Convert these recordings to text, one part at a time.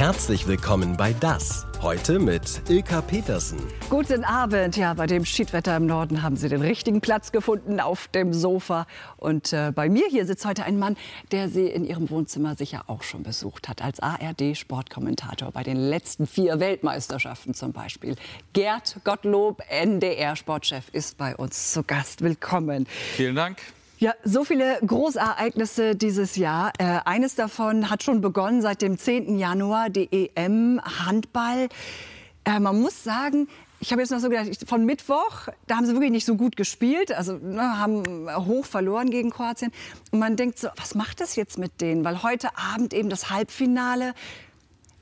Herzlich willkommen bei Das. Heute mit Ilka Petersen. Guten Abend. Ja, bei dem Schiedwetter im Norden haben Sie den richtigen Platz gefunden auf dem Sofa. Und äh, bei mir hier sitzt heute ein Mann, der Sie in Ihrem Wohnzimmer sicher auch schon besucht hat. Als ARD-Sportkommentator bei den letzten vier Weltmeisterschaften zum Beispiel. Gerd Gottlob, NDR-Sportchef, ist bei uns zu Gast. Willkommen. Vielen Dank. Ja, so viele Großereignisse dieses Jahr. Äh, eines davon hat schon begonnen seit dem 10. Januar, die EM Handball. Äh, man muss sagen, ich habe jetzt noch so gedacht, von Mittwoch, da haben sie wirklich nicht so gut gespielt, also ne, haben hoch verloren gegen Kroatien. Und man denkt so, was macht das jetzt mit denen? Weil heute Abend eben das Halbfinale.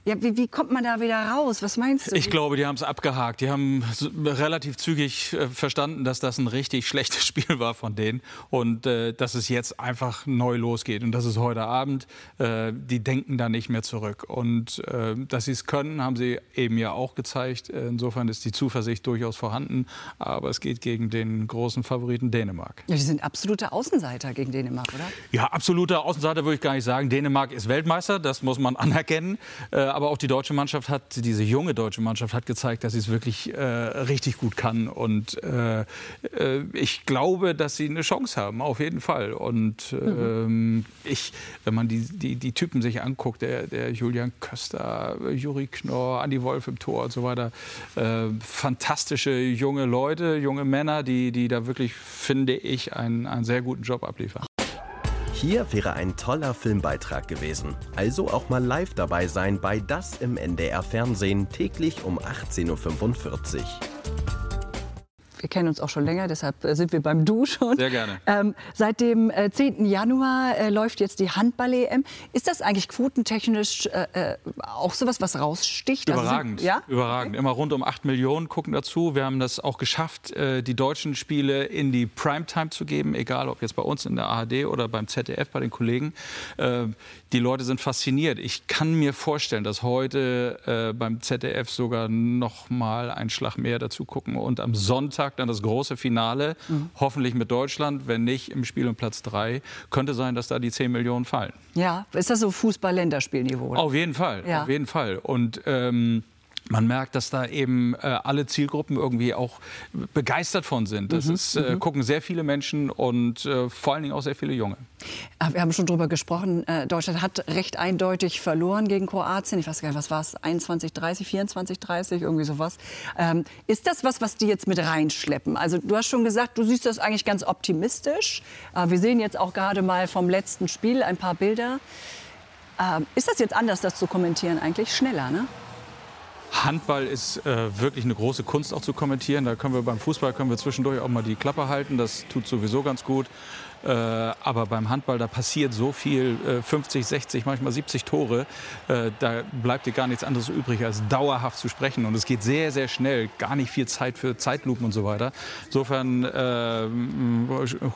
Ja, wie, wie, kommt man da wieder raus? Was meinst du? Ich glaube, die haben es abgehakt. Die haben relativ zügig äh, verstanden, dass das ein richtig schlechtes Spiel war von denen und äh, dass es jetzt einfach neu losgeht. Und das ist heute Abend. Äh, die denken da nicht mehr zurück. Und äh, dass sie es können, haben sie eben ja auch gezeigt. Insofern ist die Zuversicht durchaus vorhanden. Aber es geht gegen den großen Favoriten Dänemark. Ja, die sind absolute Außenseiter gegen Dänemark, oder? Ja, absolute Außenseiter würde ich gar nicht sagen. Dänemark ist Weltmeister, das muss man anerkennen. Aber auch die deutsche Mannschaft hat, diese junge deutsche Mannschaft hat gezeigt, dass sie es wirklich äh, richtig gut kann. Und äh, äh ich glaube, dass sie eine Chance haben, auf jeden Fall. Und mhm. ich, wenn man die, die, die Typen sich anguckt, der, der Julian Köster, Juri Knorr, Andi Wolf im Tor und so weiter, äh, fantastische junge Leute, junge Männer, die, die da wirklich, finde ich, einen, einen sehr guten Job abliefern. Hier wäre ein toller Filmbeitrag gewesen. Also auch mal live dabei sein bei Das im NDR Fernsehen täglich um 18.45 Uhr wir kennen uns auch schon länger, deshalb äh, sind wir beim Du schon. Sehr gerne. Ähm, seit dem äh, 10. Januar äh, läuft jetzt die Handball-EM. Ist das eigentlich quotentechnisch äh, äh auch sowas, was raussticht? Überragend. Also sind, ja? Überragend. Immer rund um 8 Millionen gucken dazu. Wir haben das auch geschafft, äh, die deutschen Spiele in die Primetime zu geben, egal ob jetzt bei uns in der ARD oder beim ZDF, bei den Kollegen. die Leute sind fasziniert. Ich kann mir vorstellen, dass heute beim ZDF sogar noch mal ein Schlag mehr dazu gucken und am Sonntag Sonntag dann das große Finale, mhm. hoffentlich mit Deutschland. Wenn nicht, im Spiel um Platz drei. Könnte sein, dass da die 10 Millionen fallen. Ja, ist das so Fußball-Länderspielniveau? Auf jeden Fall, ja. auf jeden Fall. Und ähm, man merkt, dass da eben äh, alle Zielgruppen irgendwie auch begeistert von sind. Das mhm, ist, äh, mhm. gucken sehr viele Menschen und äh, vor allen Dingen auch sehr viele Junge. Wir haben schon darüber gesprochen. Äh, Deutschland hat recht eindeutig verloren gegen Kroatien. Ich weiß gar nicht, was war es? 21, 30, 24, 30, irgendwie sowas. Ähm, ist das was, was die jetzt mit reinschleppen? Also du hast schon gesagt, du siehst das eigentlich ganz optimistisch. Äh, wir sehen jetzt auch gerade mal vom letzten Spiel ein paar Bilder. Ähm, ist das jetzt anders, das zu kommentieren eigentlich? Schneller, ne? Handball ist äh, wirklich eine große Kunst auch zu kommentieren. Da können wir beim Fußball können wir zwischendurch auch mal die Klappe halten. Das tut sowieso ganz gut. Äh, aber beim Handball, da passiert so viel, äh, 50, 60, manchmal 70 Tore. Äh, da bleibt dir gar nichts anderes übrig, als dauerhaft zu sprechen. Und es geht sehr, sehr schnell. Gar nicht viel Zeit für Zeitlupen und so weiter. Insofern äh,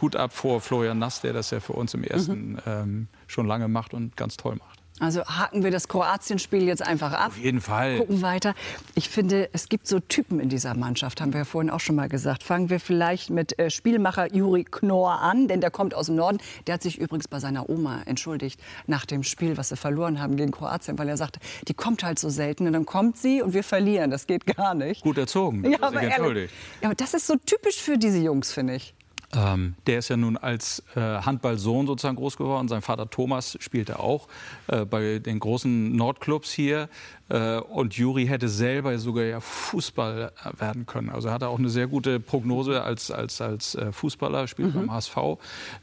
Hut ab vor Florian Nass, der das ja für uns im ersten mhm. ähm, schon lange macht und ganz toll macht. Also haken wir das Kroatien-Spiel jetzt einfach ab. Auf jeden Fall. Gucken weiter. Ich finde, es gibt so Typen in dieser Mannschaft, haben wir ja vorhin auch schon mal gesagt. Fangen wir vielleicht mit äh, Spielmacher Juri Knorr an, denn der kommt aus dem Norden. Der hat sich übrigens bei seiner Oma entschuldigt nach dem Spiel, was sie verloren haben gegen Kroatien, weil er sagte, die kommt halt so selten und dann kommt sie und wir verlieren. Das geht gar nicht. Gut erzogen. Ja, aber, ehrlich, ja, aber das ist so typisch für diese Jungs, finde ich. Ähm, der ist ja nun als äh, Handballsohn sozusagen groß geworden. Sein Vater Thomas spielte auch äh, bei den großen Nordclubs hier. Äh, und Juri hätte selber sogar ja Fußball äh, werden können. Also er hatte auch eine sehr gute Prognose als, als, als äh, Fußballer, spielt mhm. beim HSV.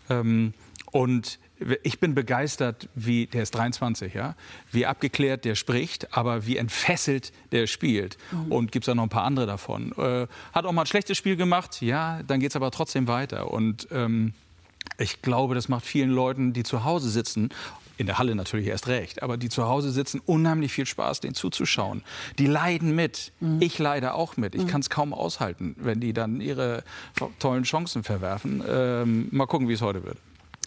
Ähm, und ich bin begeistert, wie der ist 23, ja, wie abgeklärt der spricht, aber wie entfesselt der spielt. Mhm. Und gibt es da noch ein paar andere davon. Äh, hat auch mal ein schlechtes Spiel gemacht, ja, dann geht es aber trotzdem weiter. Und ähm, ich glaube, das macht vielen Leuten, die zu Hause sitzen, in der Halle natürlich erst recht, aber die zu Hause sitzen, unheimlich viel Spaß, denen zuzuschauen. Die leiden mit. Mhm. Ich leide auch mit. Ich mhm. kann es kaum aushalten, wenn die dann ihre tollen Chancen verwerfen. Ähm, mal gucken, wie es heute wird.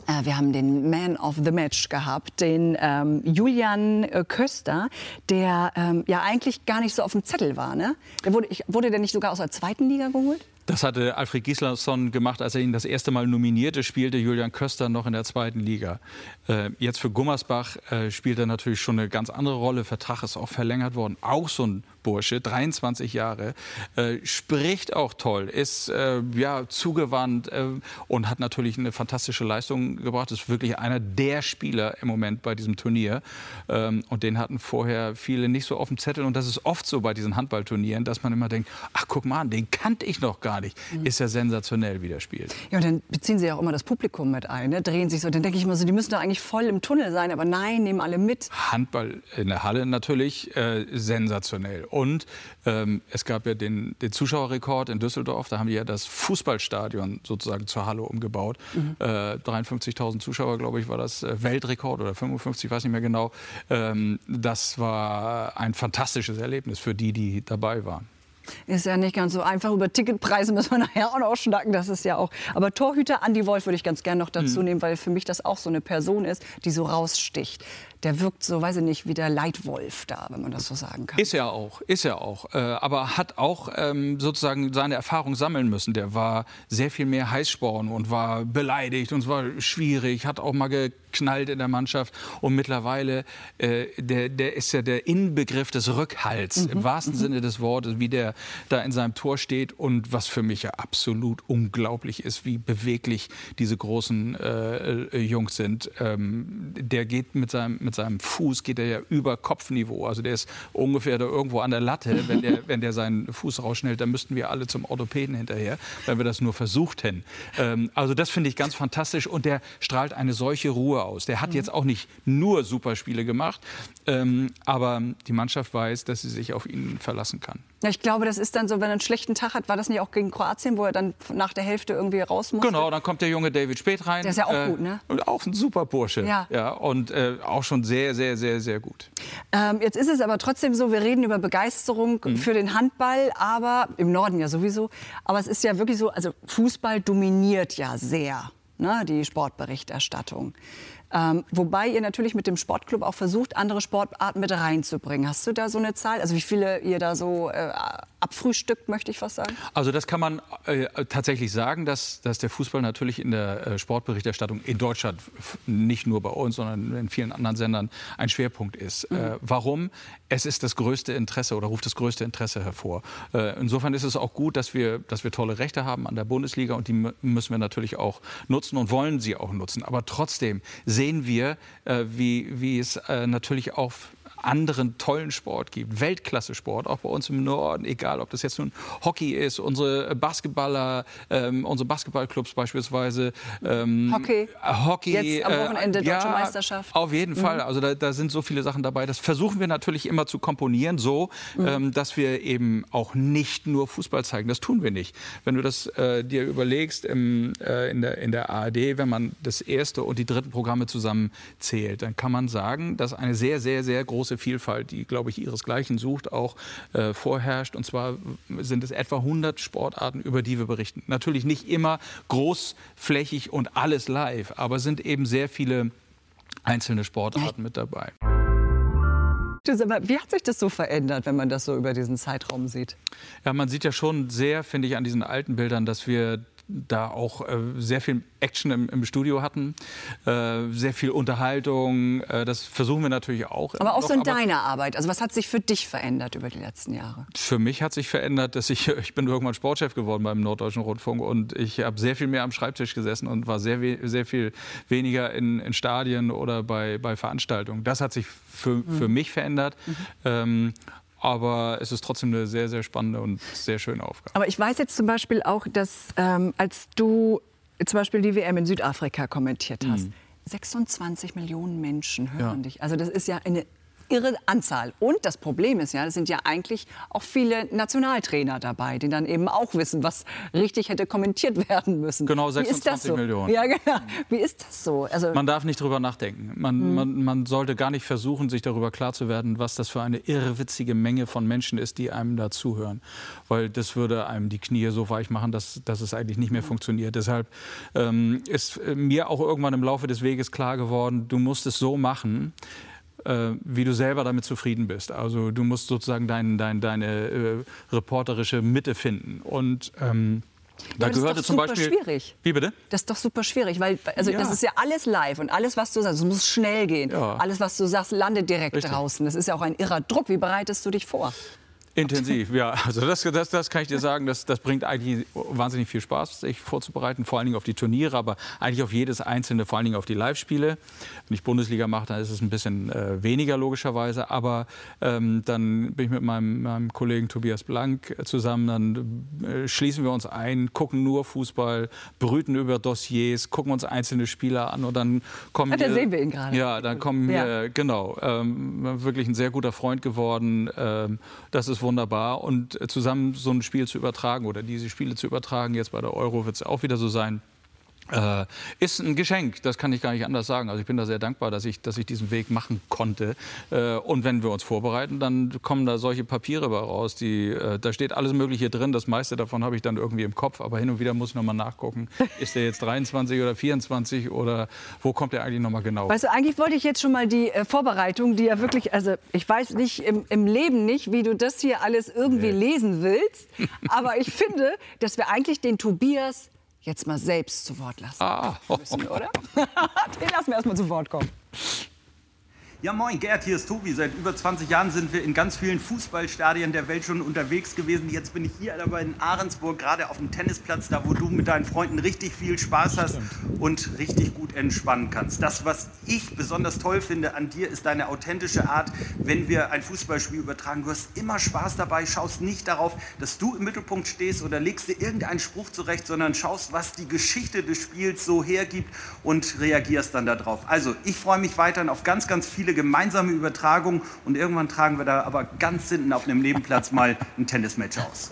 Äh, wir haben den Man of the Match gehabt, den ähm, Julian äh, Köster, der ähm, ja eigentlich gar nicht so auf dem Zettel war. Ne? Der wurde, ich, wurde der nicht sogar aus der zweiten Liga geholt? Das hatte Alfred Gislason gemacht, als er ihn das erste Mal nominierte, spielte Julian Köster noch in der zweiten Liga. Äh, jetzt für Gummersbach äh, spielt er natürlich schon eine ganz andere Rolle. Vertrag ist auch verlängert worden. Auch so ein Bursche, 23 Jahre, äh, spricht auch toll, ist ja zugewandt und hat natürlich eine fantastische Leistung gebracht. Ist wirklich einer der Spieler im Moment bei diesem Turnier. Ähm, und den hatten vorher viele nicht so auf dem Zettel. Und das ist oft so bei diesen Handballturnieren, dass man immer denkt, ach guck mal, den kannte ich noch gar nicht. Mhm. Ist ja sensationell, wie der spielt. Ja, und dann beziehen sie auch immer das Publikum mit ein, ne? drehen sich so. Dann denke ich immer so, die müssen doch eigentlich voll im Tunnel sein, aber nein, nehmen alle mit. Handball in der Halle natürlich äh, sensationell. Und ähm, es gab ja den, den, Zuschauerrekord in Düsseldorf. Da haben die ja das Fußballstadion sozusagen zur Halle umgebaut. Mhm. Äh, 53.000 Zuschauer, glaube ich, war das äh, Weltrekord oder 55, weiß nicht mehr genau. Ähm, das war ein fantastisches Erlebnis für die, die dabei waren. Ist ja nicht ganz so einfach. Über Ticketpreise müssen wir nachher auch noch schnacken. Das ist ja auch. Aber Torhüter Andi Wolf würde ich ganz gerne noch dazu mhm. nehmen, weil für mich das auch so eine Person ist, die so raussticht. Der wirkt so, weiß ich nicht, wie der Leitwolf da, wenn man das so sagen kann. Ist ja auch, ist ja auch. Äh, aber hat auch ähm, sozusagen seine Erfahrung sammeln müssen. Der war sehr viel mehr Heißsporn und war beleidigt und es war schwierig, hat auch mal geknallt in der Mannschaft. Und mittlerweile, äh, der, der ist ja der Inbegriff des Rückhalts, mhm. im wahrsten mhm. Sinne des Wortes, wie der da in seinem Tor steht und was für mich ja absolut unglaublich ist, wie beweglich diese großen äh, äh, Jungs sind. Ähm, der geht mit seinem, mit seinem Fuß geht er ja über Kopfniveau. Also der ist ungefähr da irgendwo an der Latte. Wenn der, wenn der seinen Fuß rausschnellt, dann müssten wir alle zum Orthopäden hinterher, wenn wir das nur versucht hätten. Ähm, also das finde ich ganz fantastisch und der strahlt eine solche Ruhe aus. Der hat mhm. jetzt auch nicht nur Superspiele gemacht, ähm, aber die Mannschaft weiß, dass sie sich auf ihn verlassen kann. Ja, ich glaube, das ist dann so, wenn er einen schlechten Tag hat, war das nicht auch gegen Kroatien, wo er dann nach der Hälfte irgendwie raus musste? Genau, dann kommt der junge David Spät rein. Der ist ja auch äh, gut, ne? Und auch ein super Bursche. Ja. ja und äh, auch schon sehr, sehr, sehr, sehr gut. Ähm, jetzt ist es aber trotzdem so, wir reden über Begeisterung mhm. für den Handball, aber im Norden ja sowieso. Aber es ist ja wirklich so, also Fußball dominiert ja sehr ne, die Sportberichterstattung. Ähm, wobei ihr natürlich mit dem Sportclub auch versucht, andere Sportarten mit reinzubringen. Hast du da so eine Zahl? Also wie viele ihr da so äh, abfrühstückt, möchte ich fast sagen? Also das kann man äh, tatsächlich sagen, dass, dass der Fußball natürlich in der äh, Sportberichterstattung in Deutschland, nicht nur bei uns, sondern in vielen anderen Sendern, ein Schwerpunkt ist. Mhm. Äh, warum? Es ist das größte Interesse oder ruft das größte Interesse hervor. Äh, insofern ist es auch gut, dass wir, dass wir tolle Rechte haben an der Bundesliga und die müssen wir natürlich auch nutzen und wollen sie auch nutzen. Aber trotzdem sehen wir, äh, wie, wie es äh, natürlich auch anderen tollen Sport gibt, Weltklasse-Sport, auch bei uns im Norden, egal ob das jetzt nun Hockey ist, unsere Basketballer, ähm, unsere Basketballclubs beispielsweise. Ähm, Hockey. Hockey. Jetzt am Wochenende äh, Deutsche ja, Meisterschaft. Auf jeden mhm. Fall. Also da, da, sind so viele Sachen dabei. Das versuchen wir natürlich immer zu komponieren, so, mhm. ähm, dass wir eben auch nicht nur Fußball zeigen. Das tun wir nicht. Wenn du das äh, dir überlegst im, äh, in, der, in der ARD, wenn man das erste und die dritten Programme zusammenzählt, dann kann man sagen, dass eine sehr, sehr, sehr große große Vielfalt, die, glaube ich, ihresgleichen sucht, auch äh, vorherrscht. Und zwar sind es etwa 100 Sportarten, über die wir berichten. Natürlich nicht immer großflächig und alles live, aber sind eben sehr viele einzelne Sportarten mit dabei. Wie hat sich das so verändert, wenn man das so über diesen Zeitraum sieht? Ja, man sieht ja schon sehr, finde ich, an diesen alten Bildern, dass wir da auch äh, sehr viel Action im, im Studio hatten, äh, sehr viel Unterhaltung. Äh, das versuchen wir natürlich auch. Aber auch so in deiner Arbeit. Also was hat sich für dich verändert über die letzten Jahre? Für mich hat sich verändert, dass ich ich bin irgendwann Sportchef geworden beim Norddeutschen Rundfunk und ich habe sehr viel mehr am Schreibtisch gesessen und war sehr sehr viel weniger in, in Stadien oder bei, bei Veranstaltungen. Das hat sich für, mhm. für mich verändert. Mhm. Ähm, aber es ist trotzdem eine sehr, sehr spannende und sehr schöne Aufgabe. Aber ich weiß jetzt zum Beispiel auch, dass ähm, als du zum Beispiel die WM in Südafrika kommentiert hast, mhm. 26 Millionen Menschen hören ja. dich. Also das ist ja eine irre Anzahl. Und das Problem ist ja, es sind ja eigentlich auch viele Nationaltrainer dabei, die dann eben auch wissen, was richtig hätte kommentiert werden müssen. Genau, 26 so? Millionen. Ja, genau. Wie ist das so? Also man darf nicht drüber nachdenken. Man, hm. man, man sollte gar nicht versuchen, sich darüber klar zu werden, was das für eine irrwitzige Menge von Menschen ist, die einem da zuhören. Weil das würde einem die Knie so weich machen, dass, dass es eigentlich nicht mehr funktioniert. Deshalb ähm, ist mir auch irgendwann im Laufe des Weges klar geworden, du musst es so machen, äh, wie du selber damit zufrieden bist. Also du musst sozusagen dein, dein, deine äh, reporterische Mitte finden. Und ähm, Da das gehörte ist doch zum super Beispiel. schwierig. Wie bitte? Das ist doch super schwierig, weil also Ja. das ist ja alles live und alles, was du sagst, es muss schnell gehen. Ja. Alles, was du sagst, landet direkt Richtig. draußen. Das ist ja auch ein irrer Druck. Wie bereitest du dich vor? Intensiv, ja. Also das, das, das kann ich dir sagen, das, das bringt eigentlich wahnsinnig viel Spaß, sich vorzubereiten, vor allen Dingen auf die Turniere, aber eigentlich auf jedes einzelne, vor allen Dingen auf die Live-Spiele. Wenn ich Bundesliga mache, dann ist es ein bisschen äh, weniger logischerweise, aber ähm, dann bin ich mit meinem, meinem Kollegen Tobias Blank zusammen, dann äh, schließen wir uns ein, gucken nur Fußball, brüten über Dossiers, gucken uns einzelne Spieler an und dann kommen Ja, da hier- sehen wir ihn gerade. Ja, dann kommen Ja. hier, genau, ähm, wirklich ein sehr guter Freund geworden. Ähm, das ist wunderbar. Und äh, zusammen so ein Spiel zu übertragen oder diese Spiele zu übertragen, jetzt bei der Euro wird es auch wieder so sein. Äh, ist ein Geschenk, das kann ich gar nicht anders sagen. Also ich bin da sehr dankbar, dass ich, dass ich diesen Weg machen konnte. Äh, und wenn wir uns vorbereiten, dann kommen da solche Papiere bei raus, die, äh, da steht alles Mögliche drin. Das meiste davon habe ich dann irgendwie im Kopf, aber hin und wieder muss ich noch mal nachgucken. Ist der jetzt 23 oder 24 oder wo kommt der eigentlich noch mal genau? Weißt du, eigentlich wollte ich jetzt schon mal die äh, Vorbereitung, die ja wirklich, also ich weiß nicht im, im Leben nicht, wie du das hier alles irgendwie lesen willst, aber ich finde, dass wir eigentlich den Tobias jetzt mal selbst zu Wort lassen Ah, müssen, oder? den lassen wir erst mal zu Wort kommen. Ja, moin, Gerd, hier ist Tobi. Seit über 20 Jahren sind wir in ganz vielen Fußballstadien der Welt schon unterwegs gewesen. Jetzt bin ich hier aber in Ahrensburg, gerade auf dem Tennisplatz, da wo du mit deinen Freunden richtig viel Spaß hast und richtig gut entspannen kannst. Das, was ich besonders toll finde an dir, ist deine authentische Art, wenn wir ein Fußballspiel übertragen. Du hast immer Spaß dabei, schaust nicht darauf, dass du im Mittelpunkt stehst oder legst dir irgendeinen Spruch zurecht, sondern schaust, was die Geschichte des Spiels so hergibt und reagierst dann darauf. Also, ich freue mich weiterhin auf ganz, ganz viele gemeinsame Übertragungen und irgendwann tragen wir da aber ganz hinten auf einem Nebenplatz mal ein Tennismatch aus.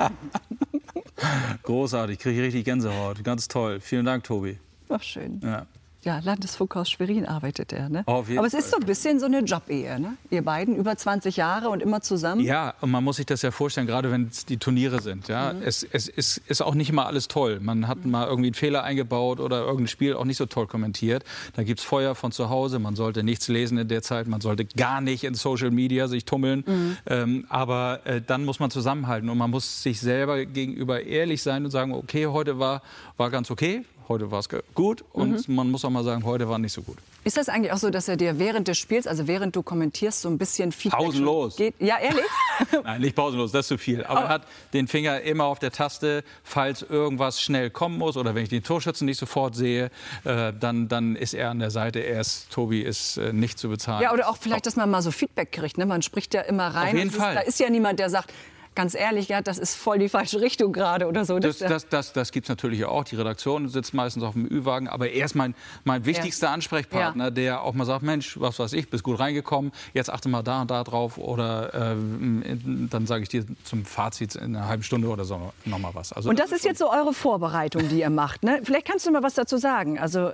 Großartig, kriege ich richtig Gänsehaut. Ganz toll. Vielen Dank, Tobi. Ach, schön. Ja. Ja, Landesfunkhaus Schwerin arbeitet er. Ne? Aber es ist so ein bisschen so eine Jobehe. Ne? Ihr beiden über 20 Jahre und immer zusammen. Ja, und man muss sich das ja vorstellen, gerade wenn es die Turniere sind. Ja, es, es ist, ist auch nicht immer alles toll. Man hat mal irgendwie einen Fehler eingebaut oder irgendein Spiel auch nicht so toll kommentiert. Da gibt es Feuer von zu Hause. Man sollte nichts lesen in der Zeit. Man sollte gar nicht in Social Media sich tummeln. Ähm, aber äh, dann muss man zusammenhalten und man muss sich selber gegenüber ehrlich sein und sagen, okay, heute war, war ganz okay. Heute war es gut und man muss auch mal sagen, heute war nicht so gut. Ist das eigentlich auch so, dass er dir während des Spiels, also während du kommentierst, so ein bisschen Feedback Pausenlos. geht? Ja, ehrlich? Nein, nicht pausenlos, das ist zu viel. Aber er hat den Finger immer auf der Taste, falls irgendwas schnell kommen muss oder wenn ich den Torschützen nicht sofort sehe, äh, dann, dann ist er an der Seite. Er ist, Tobi ist äh, nicht zu bezahlen. Ja, oder auch vielleicht, dass man mal so Feedback kriegt. Ne? Man spricht ja immer rein. Auf jeden ist, Fall. Da ist ja niemand, der sagt, ganz ehrlich, ja, das ist voll die falsche Richtung gerade oder so. Das, Das- das, das, gibt es natürlich auch. Die Redaktion sitzt meistens auf dem Ü-Wagen. Aber er ist mein, mein wichtigster Ansprechpartner, der auch mal sagt, Mensch, was weiß ich, bist gut reingekommen, jetzt achte mal da und da drauf. Oder ähm, dann sage ich dir zum Fazit in einer halben Stunde oder so noch mal was. Also und das ist jetzt so eure Vorbereitung, die ihr macht. Ne? Vielleicht kannst du mal was dazu sagen. Also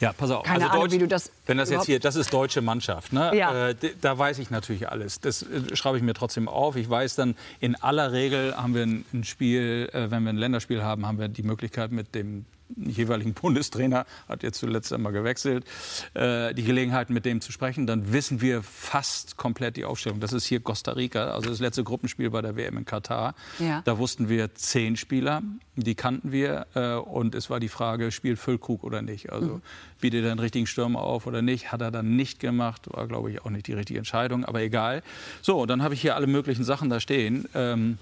Ja, pass auf. Keine Ahnung, wie du das wenn das jetzt hier, das ist deutsche Mannschaft, ne? Ja. Äh, da weiß ich natürlich alles. Das äh, schreibe ich mir trotzdem auf. Ich weiß dann, in aller Regel haben wir ein, ein Spiel, äh, wenn wir ein Länderspiel haben, haben wir die Möglichkeit mit dem jeweiligen Bundestrainer, hat jetzt zuletzt einmal gewechselt, äh, die Gelegenheit mit dem zu sprechen, dann wissen wir fast komplett die Aufstellung. Das ist hier Costa Rica, also das letzte Gruppenspiel bei der WM in Katar. Ja. Da wussten wir zehn Spieler, die kannten wir äh, und es war die Frage, spielt Füllkrug oder nicht. Also Mhm. bietet er einen richtigen Stürmer auf oder nicht, hat er dann nicht gemacht, war glaube ich auch nicht die richtige Entscheidung, aber egal. So, dann habe ich hier alle möglichen Sachen da stehen. Ähm,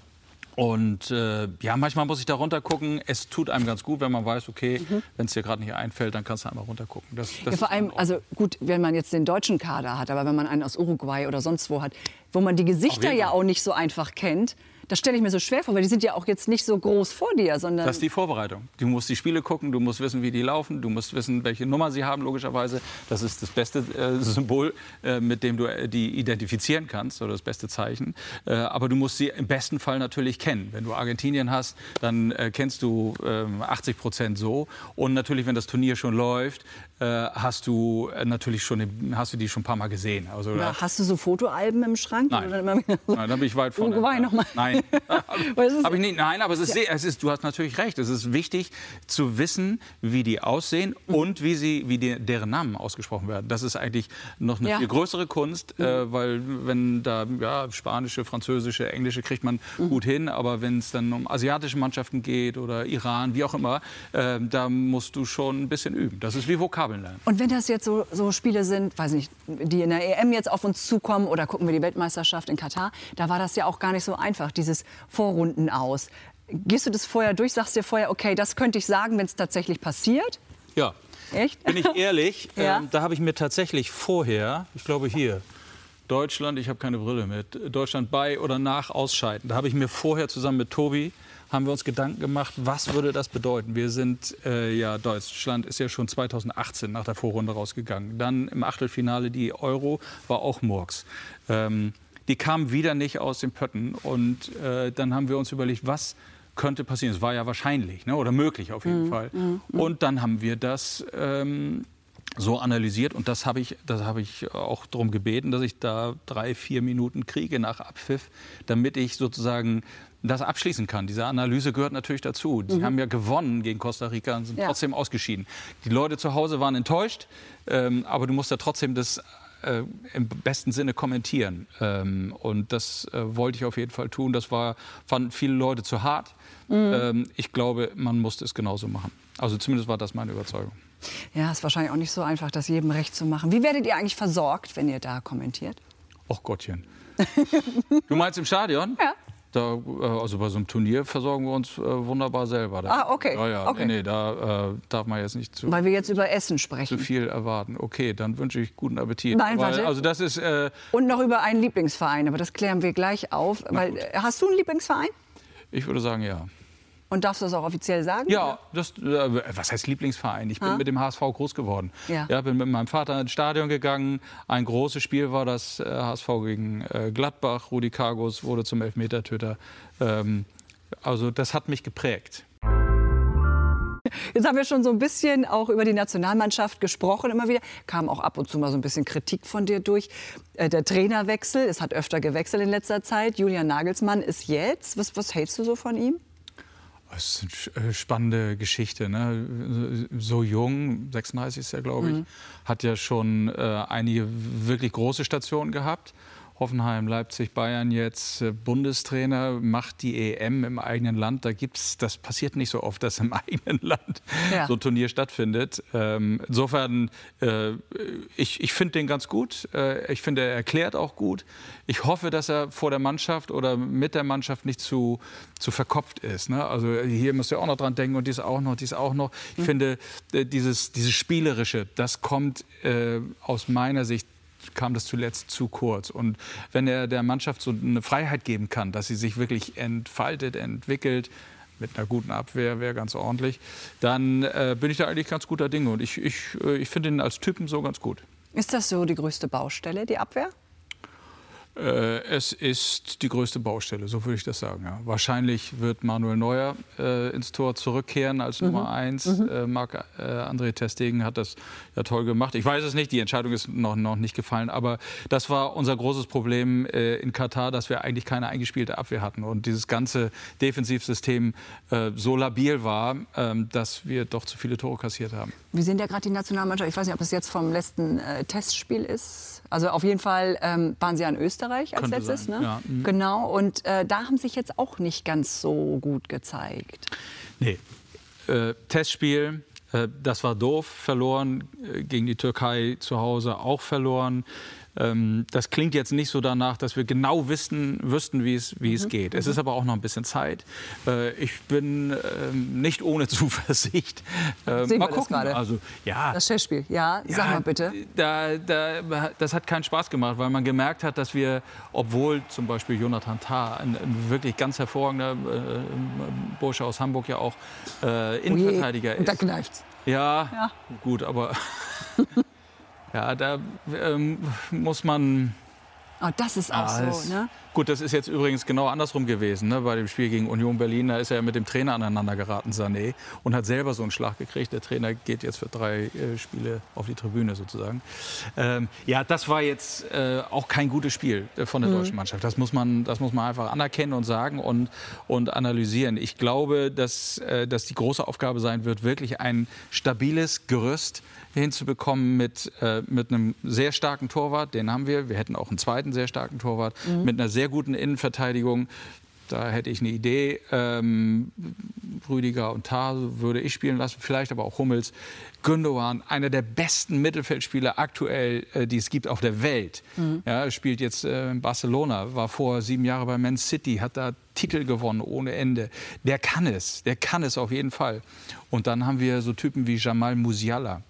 und äh, ja, manchmal muss ich da runter gucken. Es tut einem ganz gut, wenn man weiß, okay, wenn es dir gerade nicht einfällt, dann kannst du einmal runter gucken. Das, das Mhm. ja, vor allem, also gut, wenn man jetzt den deutschen Kader hat, aber wenn man einen aus Uruguay oder sonst wo hat, wo man die Gesichter ja auch nicht so einfach kennt, das stelle ich mir so schwer vor, weil die sind ja auch jetzt nicht so groß vor dir, sondern Das ist die Vorbereitung. Du musst die Spiele gucken, du musst wissen, wie die laufen, du musst wissen, welche Nummer sie haben, logischerweise. Das ist das beste äh, Symbol, äh, mit dem du äh, die identifizieren kannst, oder das beste Zeichen. Äh, aber du musst sie im besten Fall natürlich kennen. Wenn du Argentinien hast, dann äh, kennst du ähm, 80 Prozent so. Und natürlich, wenn das Turnier schon läuft, hast du äh, natürlich schon, hast du die schon ein paar Mal gesehen. Also, Oder hast du so Fotoalben im Schrank? Nein. Oder immer Nein, da bin ich weit vorne. Uruguay noch mal. Nein, nicht. Nein, aber es ist, es ist, du hast natürlich recht. Es ist wichtig zu wissen, wie die aussehen mhm. und wie, sie, wie die, deren Namen ausgesprochen werden. Das ist eigentlich noch eine ja. viel größere Kunst, mhm. äh, weil wenn da ja, spanische, französische, englische kriegt man mhm. gut hin, aber wenn es dann um asiatische Mannschaften geht oder Iran, wie auch immer, äh, da musst du schon ein bisschen üben. Das ist wie Vokabeln lernen. Und wenn das jetzt so, so Spiele sind, weiß nicht, die in der EM jetzt auf uns zukommen oder gucken wir die Weltmeisterschaft in Katar, da war das ja auch gar nicht so einfach, dieses Vorrunden aus. Gehst du das vorher durch, sagst dir vorher, okay, das könnte ich sagen, wenn es tatsächlich passiert? Ja. Echt? Bin ich ehrlich, ja? ähm, da habe ich mir tatsächlich vorher, ich glaube hier, Deutschland, ich habe keine Brille mit, Deutschland bei oder nach Ausscheiden. Da habe ich mir vorher zusammen mit Tobi haben wir uns Gedanken gemacht, was würde das bedeuten? Wir sind, äh, ja, Deutschland ist ja schon 2018 nach der Vorrunde rausgegangen. Dann im Achtelfinale die Euro war auch Murks. Ähm, die kamen wieder nicht aus den Pötten. Und äh, dann haben wir uns überlegt, was könnte passieren. Es war ja wahrscheinlich ne, oder möglich auf jeden mhm. Fall. Mhm. Und dann haben wir das ähm, so analysiert und das habe ich, das habe ich auch darum gebeten, dass ich da drei, vier Minuten kriege nach Abpfiff, damit ich sozusagen das abschließen kann. Diese Analyse gehört natürlich dazu. Die mhm. haben ja gewonnen gegen Costa Rica und sind ja. trotzdem ausgeschieden. Die Leute zu Hause waren enttäuscht, ähm, aber du musst ja trotzdem das äh, im besten Sinne kommentieren. Ähm, und das äh, wollte ich auf jeden Fall tun. Das war, fanden viele Leute zu hart. Mhm. Ähm, ich glaube, man musste es genauso machen. Also zumindest war das meine Überzeugung. Ja, ist wahrscheinlich auch nicht so einfach, das jedem recht zu machen. Wie werdet ihr eigentlich versorgt, wenn ihr da kommentiert? Och Gottchen. du meinst im Stadion? Ja. Da, äh, also bei so einem Turnier versorgen wir uns äh, wunderbar selber. Da, ah, okay. Ja, ja, okay. Nee, da äh, darf man jetzt nicht zu. Weil wir jetzt über Essen sprechen. Zu viel erwarten. Okay, dann wünsche ich guten Appetit. Nein, Weil, warte. Also das ist. Äh, Und noch über einen Lieblingsverein, aber das klären wir gleich auf. Weil, äh, hast du einen Lieblingsverein? Ich würde sagen, ja. Und darfst du das auch offiziell sagen? Ja, das, äh, was heißt Lieblingsverein? Ich bin ha? mit dem HSV groß geworden. Ja. ja. bin mit meinem Vater ins Stadion gegangen. Ein großes Spiel war das äh, HSV gegen äh, Gladbach. Rudi Kargus wurde zum Elfmetertöter. Ähm, also das hat mich geprägt. Jetzt haben wir schon so ein bisschen auch über die Nationalmannschaft gesprochen immer wieder. Kam auch ab und zu mal so ein bisschen Kritik von dir durch. Äh, der Trainerwechsel, es hat öfter gewechselt in letzter Zeit. Julian Nagelsmann ist jetzt. Was, was hältst du so von ihm? Das ist eine äh, spannende Geschichte. Ne? So jung, 36 ist er, glaube ich, mhm. hat ja schon äh, einige wirklich große Stationen gehabt. Hoffenheim, Leipzig, Bayern jetzt äh, Bundestrainer, macht die EM im eigenen Land. Da gibt's, das passiert nicht so oft, dass im eigenen Land ja. so ein Turnier stattfindet. Ähm, insofern, äh, ich, ich finde den ganz gut. Äh, ich finde, er erklärt auch gut. Ich hoffe, dass er vor der Mannschaft oder mit der Mannschaft nicht zu, zu verkopft ist. Ne? Also hier müsst ihr auch noch dran denken und dies auch noch, dies auch noch. Ich mhm. finde, äh, dieses, dieses Spielerische, das kommt äh, aus meiner Sicht kam das zuletzt zu kurz. Und wenn er der Mannschaft so eine Freiheit geben kann, dass sie sich wirklich entfaltet, entwickelt, mit einer guten Abwehr wäre ganz ordentlich, dann äh, bin ich da eigentlich ganz guter Dinge. Und ich, ich, äh, ich finde ihn als Typen so ganz gut. Ist das so die größte Baustelle, die Abwehr? Äh, es ist die größte Baustelle, so würde ich das sagen. Ja. Wahrscheinlich wird Manuel Neuer äh, ins Tor zurückkehren als mhm. Nummer eins. Mhm. Äh, Marc äh, André Testegen hat das ja toll gemacht. Ich weiß es nicht, die Entscheidung ist noch, noch nicht gefallen, aber das war unser großes Problem äh, in Katar, dass wir eigentlich keine eingespielte Abwehr hatten und dieses ganze Defensivsystem äh, so labil war, ähm, dass wir doch zu viele Tore kassiert haben. Wie sehen ja gerade die Nationalmannschaft? Ich weiß nicht, ob es jetzt vom letzten Testspiel ist. Also auf jeden Fall ähm, waren sie an Österreich. Österreich als Könnte letztes. Ne? Ja. Mhm. Genau, und äh, da haben sich jetzt auch nicht ganz so gut gezeigt. Nee, äh, Testspiel, äh, das war doof, verloren, äh, gegen die Türkei zu Hause auch verloren. Ähm, das klingt jetzt nicht so danach, dass wir genau wissen, wüssten, wie es, wie mhm. es geht. Es mhm. ist aber auch noch ein bisschen Zeit. Äh, ich bin ähm, nicht ohne Zuversicht. Äh, Sehen mal wir gucken. Das also, ja, das Chessspiel, ja, sag ja, mal bitte. Da, da, das hat keinen Spaß gemacht, weil man gemerkt hat, dass wir, obwohl zum Beispiel Jonathan Tah, ein, ein wirklich ganz hervorragender äh, Bursche aus Hamburg ja auch äh, Innenverteidiger ist. Und da kneift's. Ja, ja, gut, aber Ja, da ähm, muss man Oh, das ist auch Ah, so, ne? Gut, das ist jetzt übrigens genau andersrum gewesen. Ne? Bei dem Spiel gegen Union Berlin, da ist er mit dem Trainer aneinander geraten, Sané, und hat selber so einen Schlag gekriegt. Der Trainer geht jetzt für drei äh, Spiele auf die Tribüne sozusagen. Ähm, ja, das war jetzt äh, auch kein gutes Spiel äh, von der deutschen Mannschaft. Das muss man, das muss man einfach anerkennen und sagen und, und analysieren. Ich glaube, dass, äh, dass die große Aufgabe sein wird, wirklich ein stabiles Gerüst hinzubekommen mit, äh, mit einem sehr starken Torwart, den haben wir. Wir hätten auch einen zweiten sehr starken Torwart, mit einer sehr guten Innenverteidigung. Da hätte ich eine Idee. Ähm, Rüdiger und Tah würde ich spielen lassen, vielleicht aber auch Hummels. Gündogan, einer der besten Mittelfeldspieler aktuell, äh, die es gibt auf der Welt. Ja, spielt jetzt äh, in Barcelona, war vor sieben Jahren bei Man City, hat da Titel gewonnen ohne Ende. Der kann es, der kann es auf jeden Fall. Und dann haben wir so Typen wie Jamal Musiala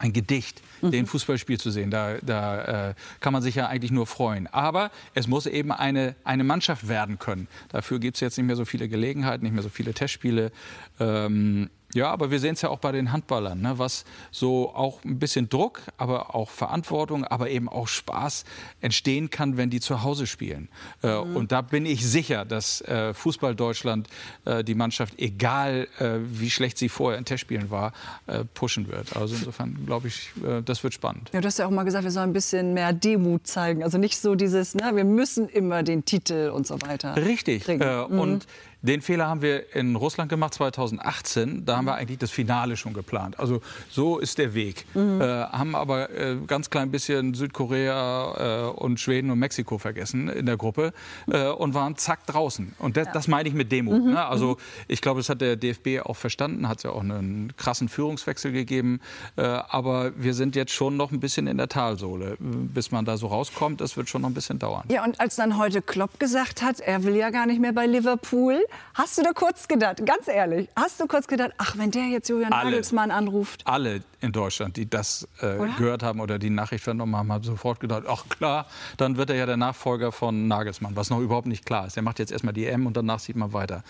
ein Gedicht, den Fußballspiel zu sehen. Da, da äh, kann man sich ja eigentlich nur freuen. Aber es muss eben eine, eine Mannschaft werden können. Dafür gibt es jetzt nicht mehr so viele Gelegenheiten, nicht mehr so viele Testspiele. Ähm, ja, aber wir sehen es ja auch bei den Handballern, ne, was so auch ein bisschen Druck, aber auch Verantwortung, aber eben auch Spaß entstehen kann, wenn die zu Hause spielen. Äh, Und da bin ich sicher, dass äh, Fußball Deutschland äh, die Mannschaft, egal äh, wie schlecht sie vorher in Testspielen war, äh, pushen wird. Also insofern glaube ich, äh, das wird spannend. Ja, du hast ja auch mal gesagt, wir sollen ein bisschen mehr Demut zeigen. Also nicht so dieses, ne, wir müssen immer den Titel und so weiter. Richtig. Äh, Und den Fehler haben wir in Russland gemacht 2018. Da haben wir eigentlich das Finale schon geplant. Also so ist der Weg. Äh, haben aber äh, ganz klein bisschen Südkorea äh, und Schweden und Mexiko vergessen in der Gruppe äh, und waren zack draußen. Und das, das meine ich mit Demut. Ne? Also ich glaube, das hat der DFB auch verstanden. Hat ja auch einen krassen Führungswechsel gegeben. Äh, aber wir sind jetzt schon noch ein bisschen in der Talsohle. Bis man da so rauskommt, das wird schon noch ein bisschen dauern. Ja, und als dann heute Klopp gesagt hat, er will ja gar nicht mehr bei Liverpool, hast du da kurz gedacht, ganz ehrlich, hast du kurz gedacht, ach, wenn der jetzt Julian Alle. Nagelsmann anruft. alle in Deutschland, die das äh, gehört haben oder die Nachricht vernommen haben, haben sofort gedacht, ach klar, dann wird er ja der Nachfolger von Nagelsmann, was noch überhaupt nicht klar ist. Er macht jetzt erstmal die M und danach sieht man weiter.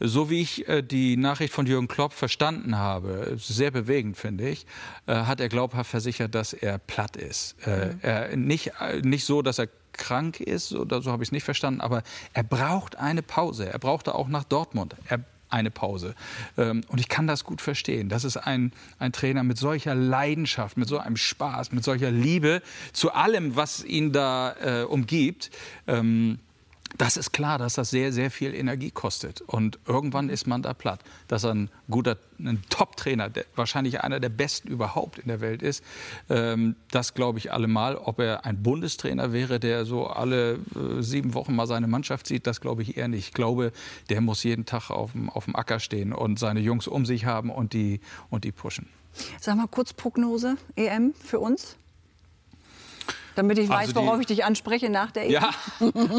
So wie ich äh, die Nachricht von Jürgen Klopp verstanden habe, sehr bewegend finde ich, äh, hat er glaubhaft versichert, dass er platt ist. Äh, er, nicht, äh, nicht so, dass er krank ist, oder so habe ich es nicht verstanden, aber er braucht eine Pause. Er brauchte auch nach Dortmund. Eine Pause. Ähm, Und ich kann das gut verstehen. Das ist ein, ein Trainer mit solcher Leidenschaft, mit so einem Spaß, mit solcher Liebe zu allem, was ihn da äh, umgibt. Ähm, das ist klar, dass das sehr, sehr viel Energie kostet. Und irgendwann ist man da platt. Dass er ein guter, ein Top-Trainer, wahrscheinlich einer der besten überhaupt in der Welt ist, ähm, das glaube ich allemal. Ob er ein Bundestrainer wäre, der so alle äh, sieben Wochen mal seine Mannschaft sieht, das glaube ich eher nicht. Ich glaube, der muss jeden Tag auf dem, auf dem Acker stehen und seine Jungs um sich haben und die, und die pushen. Sag mal kurz Prognose, EM für uns? Damit ich weiß, Also die- worauf ich dich anspreche nach der EM. Ja,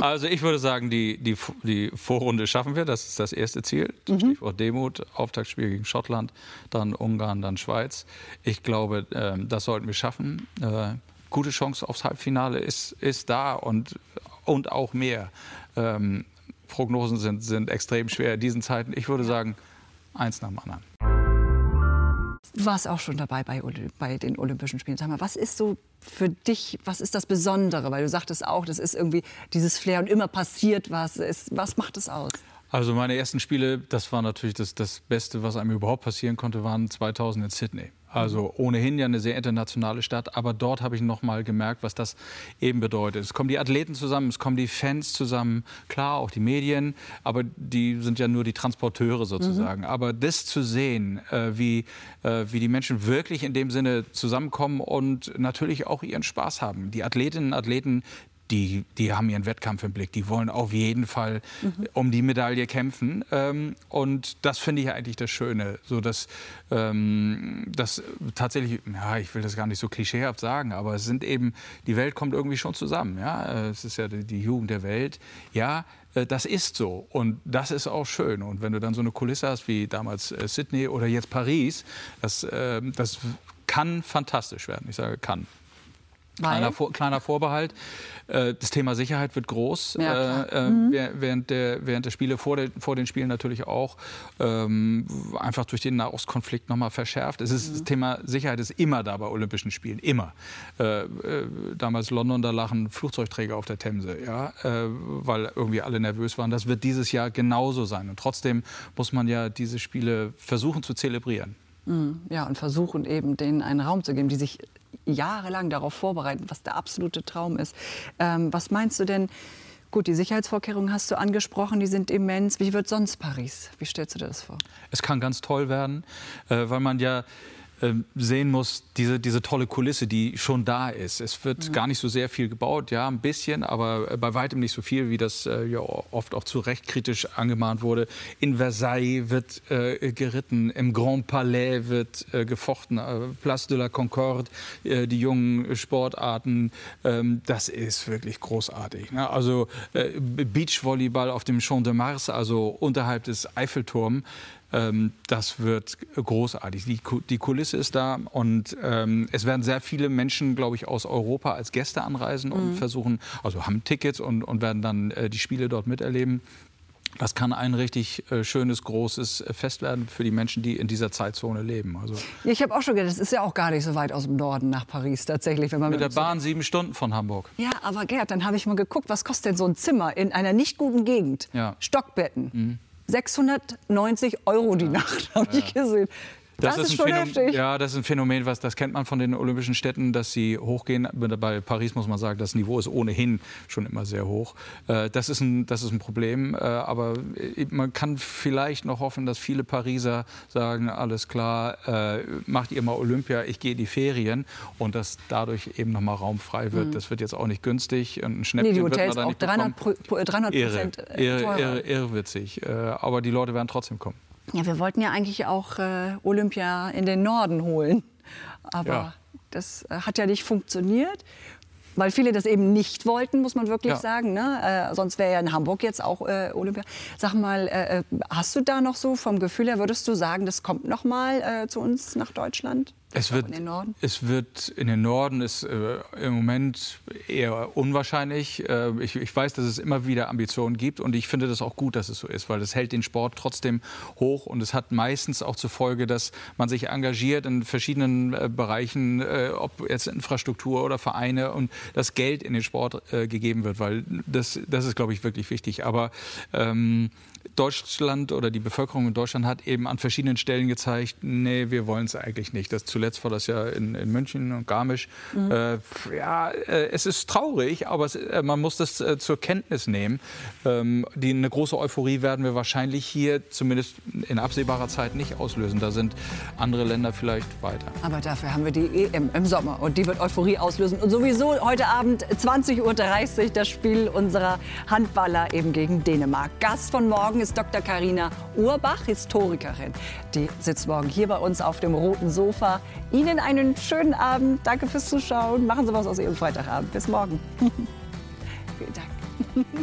also ich würde sagen, die, die, die Vorrunde schaffen wir. Das ist das erste Ziel. Stichwort Demut, Auftaktspiel gegen Schottland, dann Ungarn, dann Schweiz. Ich glaube, ähm, das sollten wir schaffen. Äh, gute Chance aufs Halbfinale ist, ist da und, und auch mehr. Ähm, Prognosen sind, sind extrem schwer in diesen Zeiten. Ich würde sagen, eins nach dem anderen. Du warst auch schon dabei bei, bei den Olympischen Spielen. Sag mal, was ist so für dich, was ist das Besondere? Weil du sagtest auch, das ist irgendwie dieses Flair und immer passiert was. Ist, was macht es aus? Also meine ersten Spiele, das war natürlich das, das Beste, was einem überhaupt passieren konnte, waren 2000 in Sydney. Also ohnehin ja eine sehr internationale Stadt, aber dort habe ich noch mal gemerkt, was das eben bedeutet. Es kommen die Athleten zusammen, es kommen die Fans zusammen, klar auch die Medien, aber die sind ja nur die Transporteure sozusagen. Aber das zu sehen, äh, wie, äh, wie die Menschen wirklich in dem Sinne zusammenkommen und natürlich auch ihren Spaß haben. Die Athletinnen und Athleten, die, die haben ihren Wettkampf im Blick. Die wollen auf jeden Fall um die Medaille kämpfen. Ähm, und das finde ich eigentlich das Schöne. So dass, ähm, dass tatsächlich, ja, ich will das gar nicht so klischeehaft sagen, aber es sind eben, die Welt kommt irgendwie schon zusammen. Ja? Äh, Es ist ja die, die Jugend der Welt. Ja, äh, das ist so. Und das ist auch schön. Und wenn du dann so eine Kulisse hast wie damals äh, Sydney oder jetzt Paris, das, ähm, das kann fantastisch werden. Ich sage kann. Kleiner, Vor, kleiner, Vorbehalt. Äh, das Thema Sicherheit wird groß. Ja, äh, äh, mhm. während, der, während der Spiele, vor, der, vor den Spielen natürlich auch, ähm, einfach durch den Nahostkonflikt nochmal verschärft. Es ist, mhm. Das Thema Sicherheit ist immer da bei Olympischen Spielen, immer. Äh, äh, damals London, da lachen Flugzeugträger auf der Themse, ja, äh, weil irgendwie alle nervös waren. Das wird dieses Jahr genauso sein. Und trotzdem muss man ja diese Spiele versuchen zu zelebrieren. Mhm. Ja, und versuchen eben denen einen Raum zu geben, die sich jahrelang darauf vorbereiten, was der absolute Traum ist. Ähm, was meinst du denn? Gut, die Sicherheitsvorkehrungen hast du angesprochen, die sind immens. Wie wird sonst Paris? Wie stellst du dir das vor? Es kann ganz toll werden, äh, weil man ja sehen muss, diese, diese tolle Kulisse, die schon da ist. Es wird mhm. gar nicht so sehr viel gebaut, ja, ein bisschen, aber äh, bei weitem nicht so viel, wie das äh, ja oft auch zu Recht kritisch angemahnt wurde. In Versailles wird äh, geritten, im Grand Palais wird äh, gefochten, äh, Place de la Concorde, äh, die jungen Sportarten, ähm, das ist wirklich großartig. Ne? Also Beachvolleyball auf dem Champ de Mars, also unterhalb des Eiffelturms, ähm, das wird großartig. Die, die, Kulisse ist da und ähm, es werden sehr viele Menschen, glaube ich, aus Europa als Gäste anreisen und mhm. versuchen, also haben Tickets und, und werden dann äh, die Spiele dort miterleben. Das kann ein richtig äh, schönes, großes Fest werden für die Menschen, die in dieser Zeitzone leben. Also ich habe auch schon gedacht, das ist ja auch gar nicht so weit aus dem Norden nach Paris tatsächlich. Wenn man mit, mit der Bahn sieben Stunden von Hamburg. Ja, aber Gerd, dann habe ich mal geguckt, was kostet denn so ein Zimmer in einer nicht guten Gegend? Ja. Stockbetten. Mhm. 690 Euro die Nacht, habe ich gesehen. Das, das, ist, ist schon Phänomen, heftig. Ja, das ist ein Phänomen, was das kennt man von den Olympischen Städten, dass sie hochgehen. Bei Paris muss man sagen, das Niveau ist ohnehin schon immer sehr hoch. Äh, das ist ein, das ist ein Problem. Äh, aber man kann vielleicht noch hoffen, dass viele Pariser sagen, alles klar, äh, macht ihr mal Olympia, ich gehe in die Ferien und dass dadurch eben noch mal Raum frei wird. Mhm. Das wird jetzt auch nicht günstig. Ein Schnäppchen nee, die Hotels wird man da auch 300, Pro, 300 irre, irre, irre, irrwitzig. Aber die Leute werden trotzdem kommen. Ja, wir wollten ja eigentlich auch äh, Olympia in den Norden holen. Aber ja. das äh, hat ja nicht funktioniert. Weil viele das eben nicht wollten, muss man wirklich ja. sagen. Ne? Äh, sonst wäre ja in Hamburg jetzt auch äh, Olympia. Sag mal, äh, äh, hast du da noch so vom Gefühl her, würdest du sagen, das kommt noch mal zu uns nach Deutschland? Es wird, es wird in den Norden ist äh, im Moment eher unwahrscheinlich. Äh, ich, ich, weiß, dass es immer wieder Ambitionen gibt und ich finde das auch gut, dass es so ist, weil das hält den Sport trotzdem hoch und es hat meistens auch zur Folge, dass man sich engagiert in verschiedenen äh, Bereichen, äh, ob jetzt Infrastruktur oder Vereine und das Geld in den Sport äh, gegeben wird, weil das, das ist, glaube ich, wirklich wichtig. Aber ähm, Deutschland oder die Bevölkerung in Deutschland hat eben an verschiedenen Stellen gezeigt, nee, wir wollen es eigentlich nicht. Das zuletzt war das ja in, in München und Garmisch. Mhm. Äh, ja, äh, es ist traurig, aber es, äh, man muss das äh, zur Kenntnis nehmen. Ähm, die, eine große Euphorie werden wir wahrscheinlich hier zumindest in absehbarer Zeit nicht auslösen. Da sind andere Länder vielleicht weiter. Aber dafür haben wir die EM im Sommer und die wird Euphorie auslösen. Und sowieso heute Abend 20.30 Uhr das Spiel unserer Handballer eben gegen Dänemark. Gast von morgen ist Dr. Karina Urbach, Historikerin. Die sitzt morgen hier bei uns auf dem roten Sofa. Ihnen einen schönen Abend. Danke fürs Zuschauen. Machen Sie was aus Ihrem Freitagabend. Bis morgen. Vielen Dank.